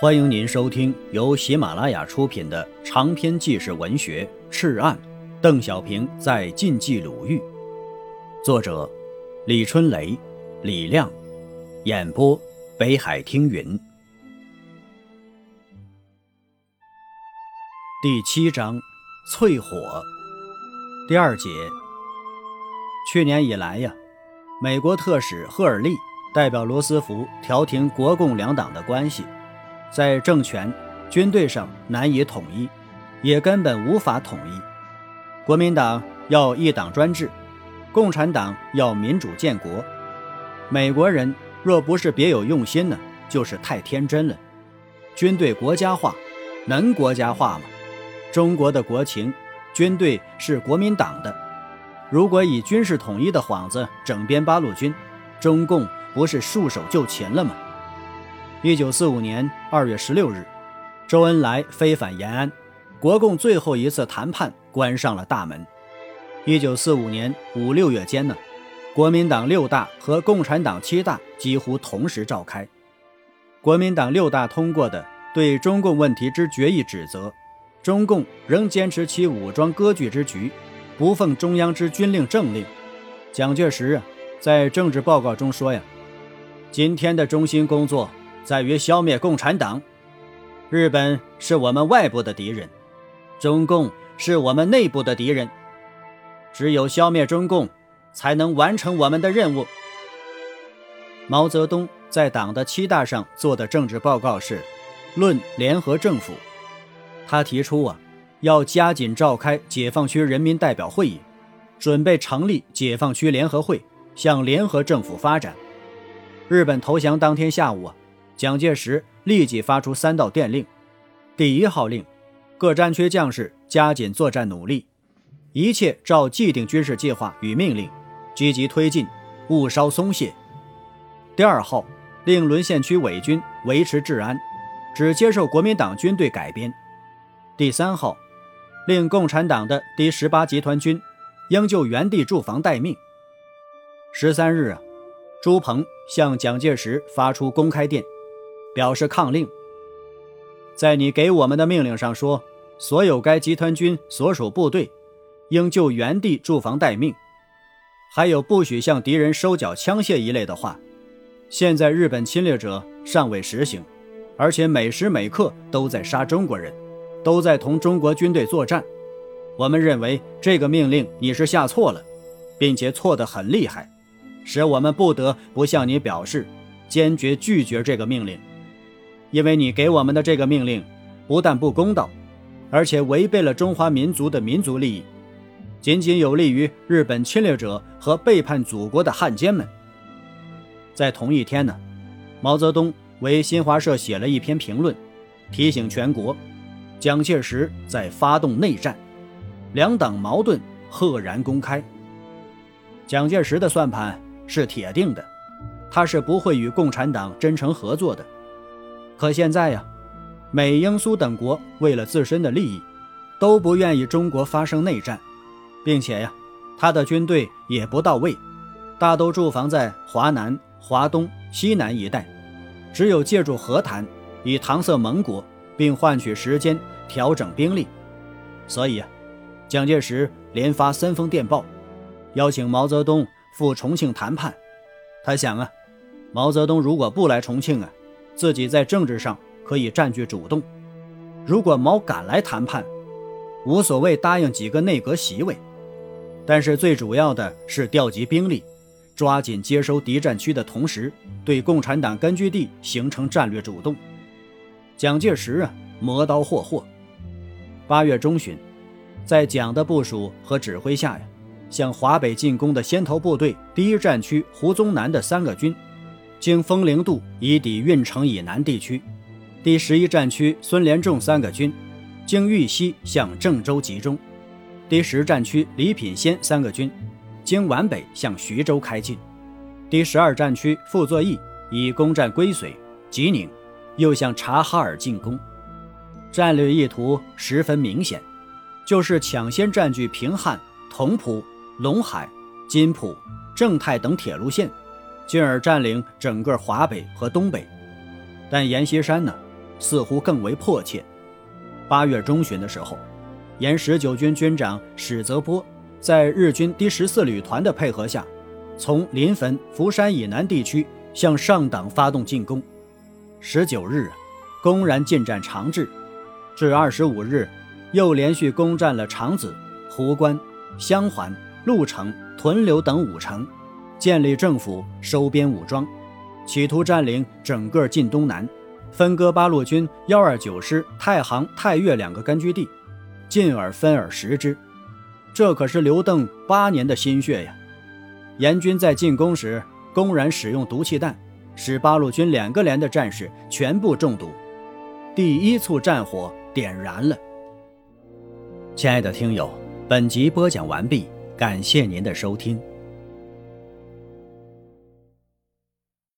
欢迎您收听由喜马拉雅出品的长篇纪实文学《赤案》，邓小平在晋冀鲁豫，作者李春雷、李亮，演播北海听云。第七章，淬火，第二节。去年以来呀，美国特使赫尔利代表罗斯福调停国共两党的关系。在政权、军队上难以统一，也根本无法统一。国民党要一党专制，共产党要民主建国。美国人若不是别有用心呢，就是太天真了。军队国家化，能国家化吗？中国的国情，军队是国民党的。如果以军事统一的幌子整编八路军，中共不是束手就擒了吗？一九四五年二月十六日，周恩来飞返延安，国共最后一次谈判关上了大门。一九四五年五六月间呢，国民党六大和共产党七大几乎同时召开。国民党六大通过的对中共问题之决议指责，中共仍坚持其武装割据之局，不奉中央之军令政令。蒋介石啊，在政治报告中说呀：“今天的中心工作。”在于消灭共产党，日本是我们外部的敌人，中共是我们内部的敌人。只有消灭中共，才能完成我们的任务。毛泽东在党的七大上做的政治报告是《论联合政府》，他提出啊，要加紧召开解放区人民代表会议，准备成立解放区联合会，向联合政府发展。日本投降当天下午啊。蒋介石立即发出三道电令：第一号令，各战区将士加紧作战努力，一切照既定军事计划与命令，积极推进，勿稍松懈；第二号令沦陷区伪军维持治安，只接受国民党军队改编；第三号令共产党的第十八集团军应就原地驻防待命。十三日啊，朱鹏向蒋介石发出公开电。表示抗令，在你给我们的命令上说，所有该集团军所属部队应就原地驻防待命，还有不许向敌人收缴枪械一类的话。现在日本侵略者尚未实行，而且每时每刻都在杀中国人，都在同中国军队作战。我们认为这个命令你是下错了，并且错得很厉害，使我们不得不向你表示坚决拒绝这个命令。因为你给我们的这个命令，不但不公道，而且违背了中华民族的民族利益，仅仅有利于日本侵略者和背叛祖国的汉奸们。在同一天呢，毛泽东为新华社写了一篇评论，提醒全国，蒋介石在发动内战，两党矛盾赫然公开。蒋介石的算盘是铁定的，他是不会与共产党真诚合作的。可现在呀，美、英、苏等国为了自身的利益，都不愿意中国发生内战，并且呀，他的军队也不到位，大都驻防在华南、华东、西南一带，只有借助和谈，以搪塞盟国，并换取时间调整兵力。所以啊，蒋介石连发三封电报，邀请毛泽东赴重庆谈判。他想啊，毛泽东如果不来重庆啊。自己在政治上可以占据主动，如果毛敢来谈判，无所谓答应几个内阁席位，但是最主要的是调集兵力，抓紧接收敌占区的同时，对共产党根据地形成战略主动。蒋介石啊，磨刀霍霍。八月中旬，在蒋的部署和指挥下呀，向华北进攻的先头部队第一战区胡宗南的三个军。经风陵渡以抵运城以南地区，第十一战区孙连仲三个军经豫西向郑州集中，第十战区李品仙三个军经皖北向徐州开进，第十二战区傅作义以攻占归绥、吉宁，又向察哈尔进攻。战略意图十分明显，就是抢先占据平汉、同蒲、陇海、津浦、正太等铁路线。进而占领整个华北和东北，但阎锡山呢，似乎更为迫切。八月中旬的时候，沿十九军军长史泽波在日军第十四旅团的配合下，从临汾、福山以南地区向上党发动进攻。十九日，公然进占长治；至二十五日，又连续攻占了长子、壶关、襄垣、潞城、屯留等五城，建立政府，收编武装，企图占领整个晋东南。分割八路军幺二九师太行、太岳两个根据地，进而分而食之。这可是刘邓八年的心血呀！严军在进攻时公然使用毒气弹，使八路军两个连的战士全部中毒，第一簇战火点燃了。亲爱的听友，本集播讲完毕，感谢您的收听。